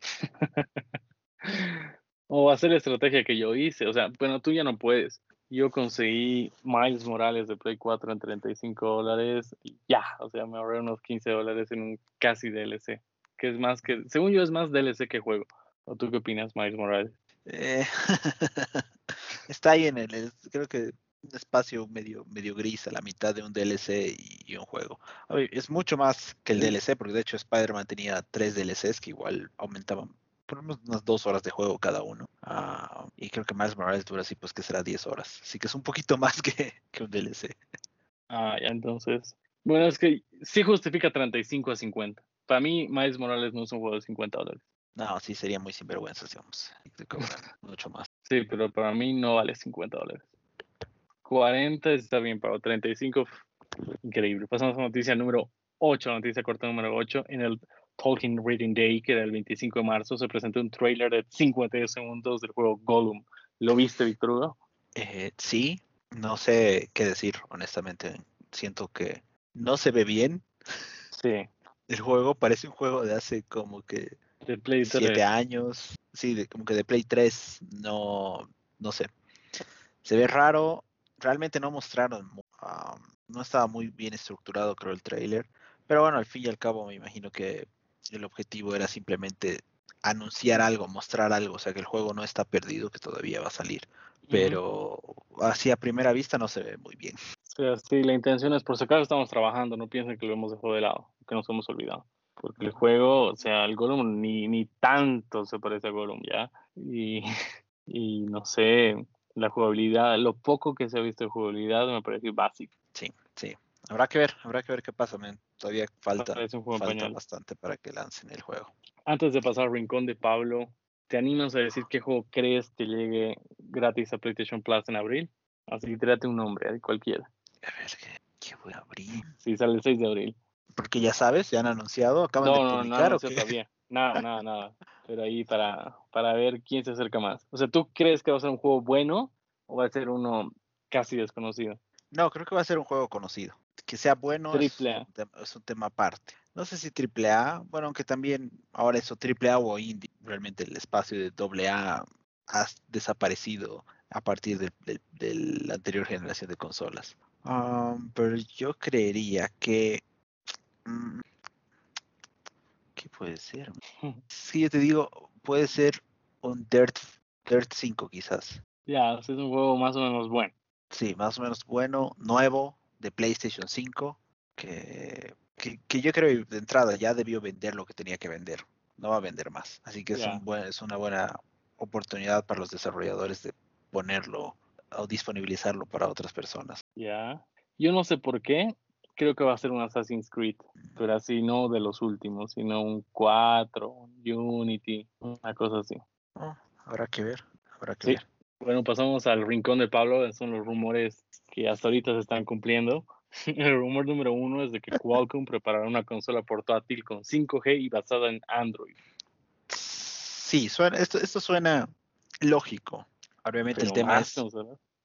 [laughs] o hacer la estrategia que yo hice, o sea, bueno, tú ya no puedes, yo conseguí Miles Morales de Play 4 en 35 dólares ya, o sea, me ahorré unos 15 dólares en un casi DLC, que es más que, según yo es más DLC que juego. ¿O tú qué opinas, Miles Morales? Eh, [laughs] está ahí en el, creo que un espacio medio, medio gris a la mitad de un DLC y, un juego. es mucho más que el DLC, porque de hecho Spider-Man tenía tres DLCs que igual aumentaban por unas dos horas de juego cada uno. Ah, y creo que Miles Morales dura así, pues que será 10 horas. Así que es un poquito [laughs] más que, que un DLC. Ah, ya entonces. Bueno, es que sí justifica 35 a 50. Para mí, Miles Morales no es un juego de 50 dólares. No, sí sería muy sinvergüenza, digamos. mucho más. Sí, pero para mí no vale 50 dólares. 40 está bien pagado, 35, increíble. Pasamos a noticia número 8, noticia corta número 8. En el Tolkien Reading Day, que era el 25 de marzo, se presentó un trailer de 50 segundos del juego Gollum. ¿Lo viste, Víctor Hugo? Eh, sí, no sé qué decir, honestamente. Siento que no se ve bien. Sí. El juego parece un juego de hace como que de Play 7 años. Sí, de, como que de Play 3, no, no sé. Se ve raro. Realmente no mostraron, um, no estaba muy bien estructurado, creo, el trailer. Pero bueno, al fin y al cabo me imagino que el objetivo era simplemente anunciar algo, mostrar algo, o sea que el juego no está perdido, que todavía va a salir, pero así a primera vista no se ve muy bien. Sí, la intención es, por si acaso estamos trabajando, no piensen que lo hemos dejado de lado, que nos hemos olvidado, porque el juego, o sea, el Gollum ni, ni tanto se parece a Gollum, ¿ya? Y, [laughs] y no sé, la jugabilidad, lo poco que se ha visto de jugabilidad me parece básico. Sí, sí, Habrá que ver, habrá que ver qué pasa, Todavía falta, bastante para que lancen el juego. Antes de pasar al rincón de Pablo, ¿te animas a decir qué juego crees que llegue gratis a PlayStation Plus en abril? Así que tírate un nombre, cualquiera. A ver, ¿qué, voy a abrir? Sí, sale el 6 de abril. Porque ya sabes, ya han anunciado, acaban de publicar. No, no, no, todavía. Nada, nada, nada. Pero ahí para, para ver quién se acerca más. O sea, ¿tú crees que va a ser un juego bueno o va a ser uno casi desconocido? No, creo que va a ser un juego conocido que sea bueno es, un tema aparte. No sé si AAA, bueno, aunque también ahora eso AAA o indie, realmente el espacio de AA ha desaparecido a partir de, la anterior generación de consolas. Um, pero yo creería que... Mm, ¿Qué puede ser? Si yo te digo, puede ser un Dirt, Dirt 5 quizás. Ya, es un juego más o menos bueno. Sí, más o menos bueno, nuevo, de PlayStation 5 que, que, yo creo de entrada ya debió vender lo que tenía que vender. No va a vender más. Así que es, un buen, es una buena oportunidad para los desarrolladores de ponerlo o disponibilizarlo para otras personas. Ya. Yo no sé por qué. Creo que va a ser un Assassin's Creed, pero así no de los últimos, sino un 4, un Unity, una cosa así. Oh, habrá que ver, habrá que ver. Bueno, pasamos al rincón de Pablo, son los rumores que hasta ahorita se están cumpliendo. [laughs] El rumor número uno es de que [laughs] Qualcomm preparará una consola portátil con 5G y basada en Android. Sí, suena, esto, esto suena lógico. Obviamente el tema es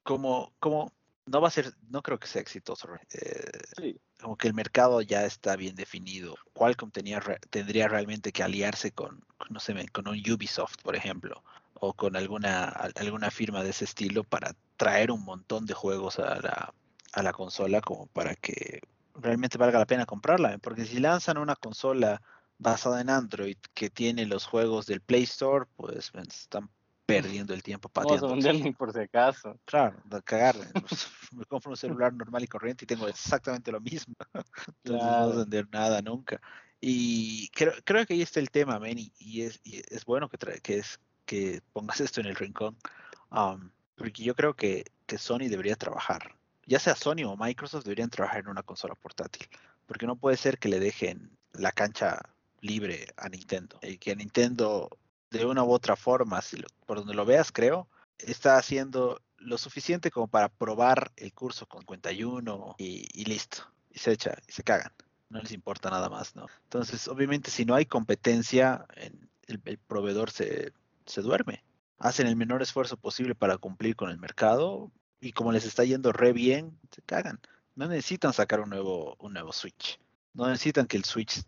como, como no va a ser, no creo que sea exitoso. Eh, como que el mercado ya está bien definido. Qualcomm tenía, tendría realmente que aliarse con, no sé, con un Ubisoft, por ejemplo, o con alguna, alguna firma de ese estilo para traer un montón de juegos a la, a la consola como para que realmente valga la pena comprarla. Porque si lanzan una consola basada en Android que tiene los juegos del Play Store, pues están perdiendo el tiempo pateando. No ni por si acaso. Claro, de cagar. [laughs] me compro un celular normal y corriente y tengo exactamente lo mismo. [laughs] Entonces no vas a vender nada nunca. Y creo, creo que ahí está el tema, Manny, y es, es bueno que, que, es, que pongas esto en el rincón, um, porque yo creo que, que Sony debería trabajar, ya sea Sony o Microsoft deberían trabajar en una consola portátil, porque no puede ser que le dejen la cancha libre a Nintendo. Y que Nintendo, de una u otra forma, si por donde lo veas, creo, está haciendo lo suficiente como para probar el curso con 51 y, y listo. Y se echa, y se cagan. No les importa nada más, ¿no? Entonces, obviamente, si no hay competencia, el, el proveedor se, se duerme. Hacen el menor esfuerzo posible para cumplir con el mercado y como les está yendo re bien, se cagan. No necesitan sacar un nuevo, un nuevo Switch. No necesitan que el Switch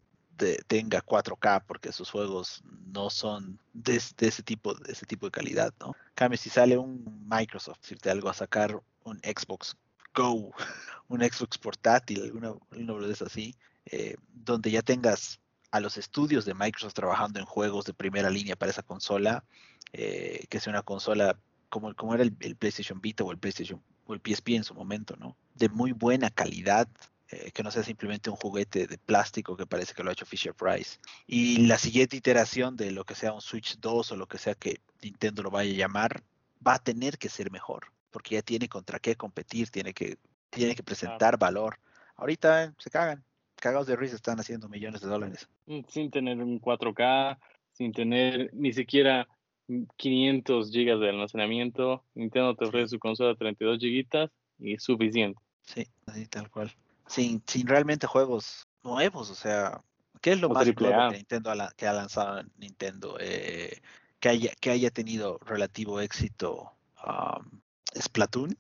tenga 4K porque sus juegos no son de, ese tipo de ese tipo de calidad, ¿no? Cambio si sale un Microsoft, decirte algo a sacar un Xbox Go, [laughs] un Xbox portátil, alguna, alguna de así, eh, donde ya tengas a los estudios de Microsoft trabajando en juegos de primera línea para esa consola, eh, que sea una consola como, como era el, PlayStation Vita o el PlayStation o el PSP en su momento, ¿no? De muy buena calidad, eh, que no sea simplemente un juguete de plástico que parece que lo ha hecho Fisher Price. Y la siguiente iteración de lo que sea un Switch 2 o lo que sea que Nintendo lo vaya a llamar, va a tener que ser mejor, porque ya tiene contra qué competir, tiene que, tiene que presentar valor. Ahorita eh, se cagan, cagados de risa están haciendo millones de dólares. Mm, sin tener un 4K, sin tener ni siquiera 500 gigas de almacenamiento. Nintendo te ofrece su consola de 32 gigas y es suficiente. Sí, así tal cual. Sin, sin realmente juegos nuevos, o sea, ¿qué es lo más nuevo que Nintendo que ha lanzado Nintendo? Eh, que haya que haya tenido relativo éxito um, Splatoon.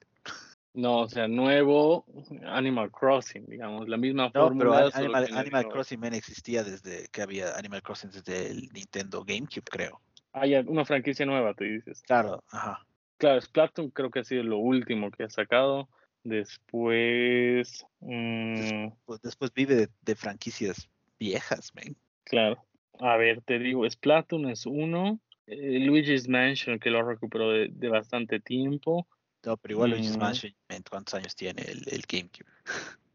No, o sea, nuevo Animal Crossing, digamos, la misma no, Pero Animal, Animal Crossing existía desde que había Animal Crossing desde el Nintendo GameCube, creo. Hay una franquicia nueva, te dices. Claro, ajá. Claro, Splatoon creo que ha sido lo último que ha sacado. Después. Mm, después, vive de, franquicias viejas, man. Claro. A ver, te digo, Splatoon es uno. Eh, Luigi's Mansion, que lo recuperó de, de bastante tiempo. No, pero igual Luigi's mm. Mansion, ¿cuántos años tiene el, el GameCube?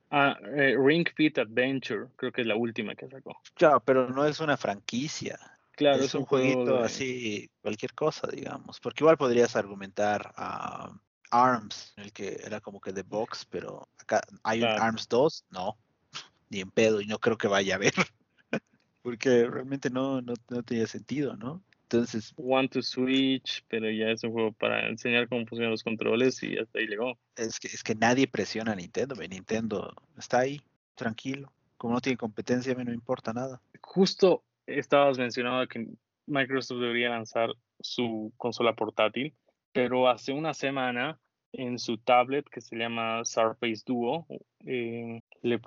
Ah, eh, Ring Fit Adventure, creo que es la última que sacó. Claro, pero no es una franquicia. Claro, es, un, jueguito así, cualquier cosa, digamos. Porque igual podrías argumentar a ARMS, el que era como que de box, pero acá hay un ARMS 2, no, ni en pedo, y no creo que vaya a haber. [laughs] porque realmente no, no, no tenía sentido, ¿no? Entonces. One to Switch, pero ya es un juego para enseñar cómo funcionan los controles y hasta ahí llegó. Es que, es que nadie presiona a Nintendo, Nintendo está ahí, tranquilo. Como no tiene competencia, me no importa nada. Justo estabas mencionando que Microsoft debería lanzar su consola portátil, pero hace una semana en su tablet que se llama Surface Duo eh, le,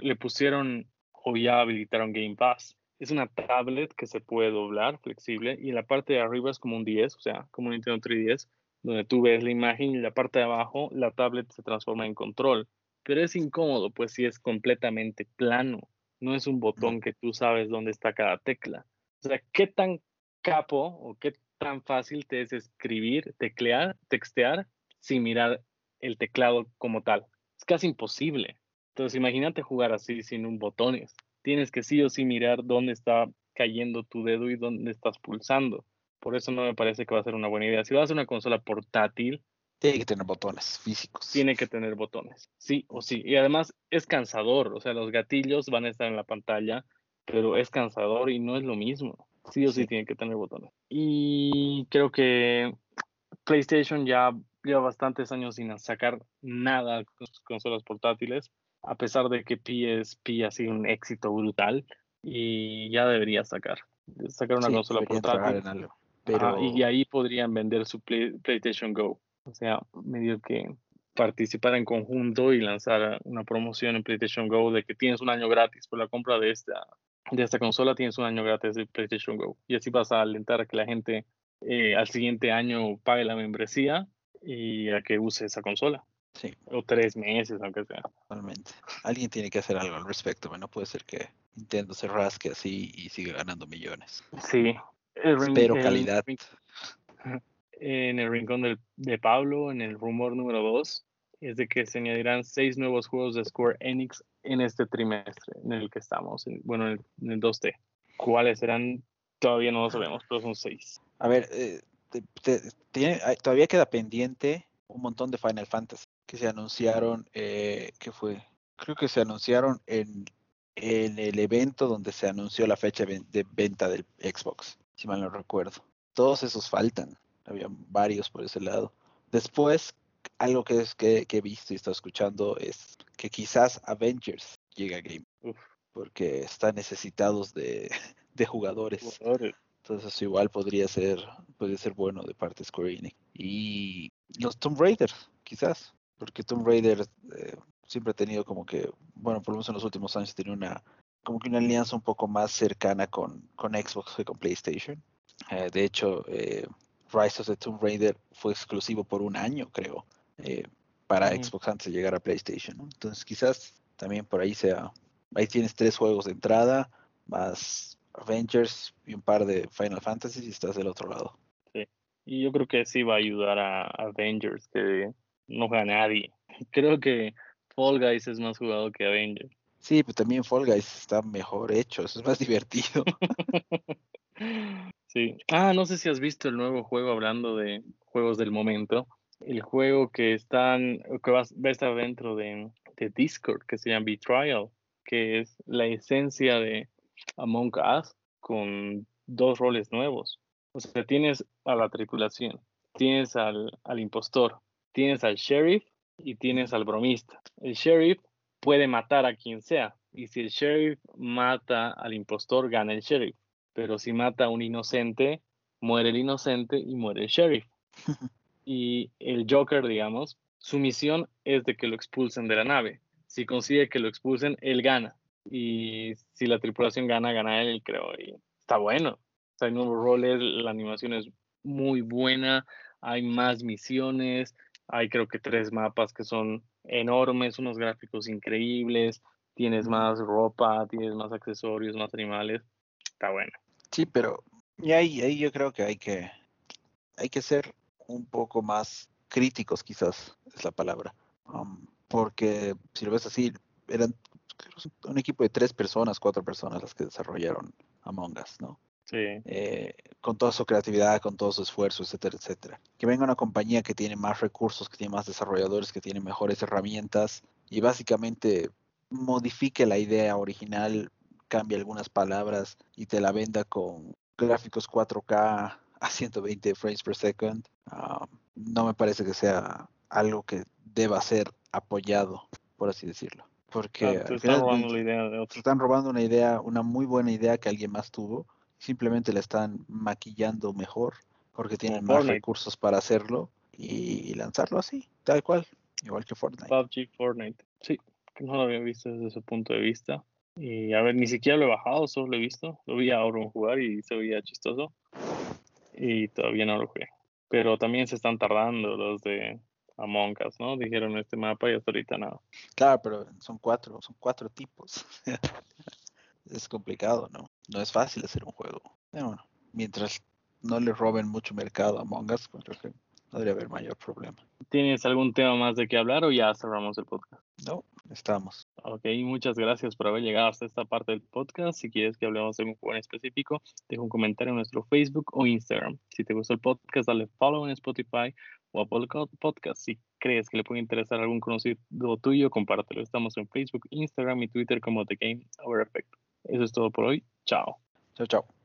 le pusieron o ya habilitaron Game Pass. Es una tablet que se puede doblar, flexible, y en la parte de arriba es como un 10, o sea, como un Nintendo 3DS, donde tú ves la imagen y la parte de abajo la tablet se transforma en control. Pero es incómodo, pues si es completamente plano no es un botón que tú sabes dónde está cada tecla. O sea, ¿qué tan capo o qué tan fácil te es escribir, teclear, textear sin mirar el teclado como tal? Es casi imposible. Entonces, imagínate jugar así sin un botones. Tienes que sí o sí mirar dónde está cayendo tu dedo y dónde estás pulsando. Por eso no me parece que va a ser una buena idea. Si vas a una consola portátil, tiene que tener botones físicos. Tiene que tener botones, sí o sí. Y además es cansador, o sea, los gatillos van a estar en la pantalla, pero es cansador y no es lo mismo. Sí o sí, tiene que tener botones. Y creo que PlayStation ya lleva bastantes años sin sacar nada con sus consolas portátiles, a pesar de que PSP ha sido un éxito brutal y ya debería sacar, sacar una consola portátil. Pero... y ahí podrían vender su PlayStation Go. O sea, medio que participar en conjunto y lanzar una promoción en PlayStation Go de que tienes un año gratis por la compra de esta, de esta consola, tienes un año gratis de PlayStation Go. Y así vas a alentar a que la gente eh, al siguiente año pague la membresía y a que use esa consola. Sí. O tres meses, aunque sea. Totalmente. Alguien tiene que hacer algo al respecto. No puede ser que Nintendo se rasque así y siga ganando millones. Sí. Espero calidad en el rincón de Pablo, en el rumor número 2, es de que se añadirán seis nuevos juegos de Square Enix en este trimestre en el que estamos, bueno, en el, 2T. ¿Cuáles serán? Todavía no lo sabemos, pero son seis. A ver, eh, todavía queda pendiente un montón de Final Fantasy que se anunciaron, eh, que fue, creo que se anunciaron en en el evento donde se anunció la fecha de venta del Xbox, si mal no recuerdo. Todos esos faltan, había varios por ese lado. Después, algo que, es, que, he visto y estado escuchando es que quizás Avengers llegue a Game, porque están necesitados de, [laughs] jugadores. Entonces igual podría ser, podría ser bueno de parte de Square Enix. Y los Tomb Raider, quizás, porque Tomb Raider eh, siempre ha tenido como que, bueno, por lo menos en los últimos años tiene una, como que una alianza un poco más cercana con, con Xbox que con PlayStation. Eh, de hecho, eh, Rise of the Tomb Raider fue exclusivo por un año, creo, para Xbox antes de llegar a PlayStation. Entonces, quizás también por ahí sea. Ahí tienes tres juegos de entrada, más Avengers y un par de Final Fantasy y estás del otro lado. Sí, y yo creo que sí va a ayudar a Avengers, que no juega nadie. [laughs] Creo que Fall Guys es más jugado que Avengers. Sí, pero también Fall Guys está mejor hecho, eso es más [laughs] divertido. sí. Ah, no sé si has visto el nuevo juego hablando de juegos del momento. El juego que están, que va, a estar dentro de, de Discord, que se llama Betrayal, que es la esencia de Among Us con dos roles nuevos. O sea, tienes a la tripulación, tienes al, al impostor, tienes al sheriff y tienes al bromista. El sheriff puede matar a quien sea. Y si el sheriff mata al impostor, gana el sheriff. Pero si mata a un inocente, muere el inocente y muere el sheriff. [laughs] y el Joker, digamos, su misión es de que lo expulsen de la nave. Si consigue que lo expulsen, él gana. Y si la tripulación gana, gana él, creo. Y está bueno. O sea, hay nuevos roles, la animación es muy buena, hay más misiones, hay creo que tres mapas que son enormes, unos gráficos increíbles, tienes más ropa, tienes más accesorios, más animales. Está bueno. Sí, pero y ahí, ahí yo creo que hay que hay que ser un poco más críticos, quizás es la palabra. Um, porque si lo ves así, eran un equipo de tres personas, cuatro personas las que desarrollaron Among Us, ¿no? Eh, con toda su creatividad, con todo su esfuerzo, etcétera, etcétera. Que venga una compañía que tiene más recursos, que tiene más desarrolladores, que tiene mejores herramientas y básicamente modifique la idea original, cambie algunas palabras y te la venda con gráficos 4K a 120 frames per second. Ah, no me parece que sea algo que deba ser apoyado, por así decirlo. Porque están robando la idea de Están robando una idea, una muy buena idea que alguien más tuvo simplemente la están maquillando mejor porque tienen más recursos para hacerlo y lanzarlo así, tal cual, igual que Fortnite. PUBG, Fortnite, sí, no lo había visto desde ese punto de vista. Y a ver, ni siquiera lo he bajado, solo lo he visto. Lo vi a Auron jugar y se veía chistoso. Y todavía no lo jugué. Pero también se están tardando los de Among Us, ¿no? Dijeron este mapa y hasta ahorita nada. Claro, pero son cuatro, son cuatro tipos. [laughs] es complicado, ¿no? No es fácil hacer un juego. bueno, mientras no le roben mucho mercado a Among Us, pues creo que no debería haber mayor problema. ¿Tienes algún tema más de qué hablar o ya cerramos el podcast? No, estamos. Ok, muchas gracias por haber llegado hasta esta parte del podcast. Si quieres que hablemos de un juego en específico, deja un comentario en nuestro Facebook o Instagram. Si te gustó el podcast, dale follow en Spotify o Apple Podcast. Si crees que le puede interesar algún conocido tuyo, compártelo. Estamos en Facebook, Instagram y Twitter como The Game Over Effect. Eso es todo por hoy. Chao. Chao, chao.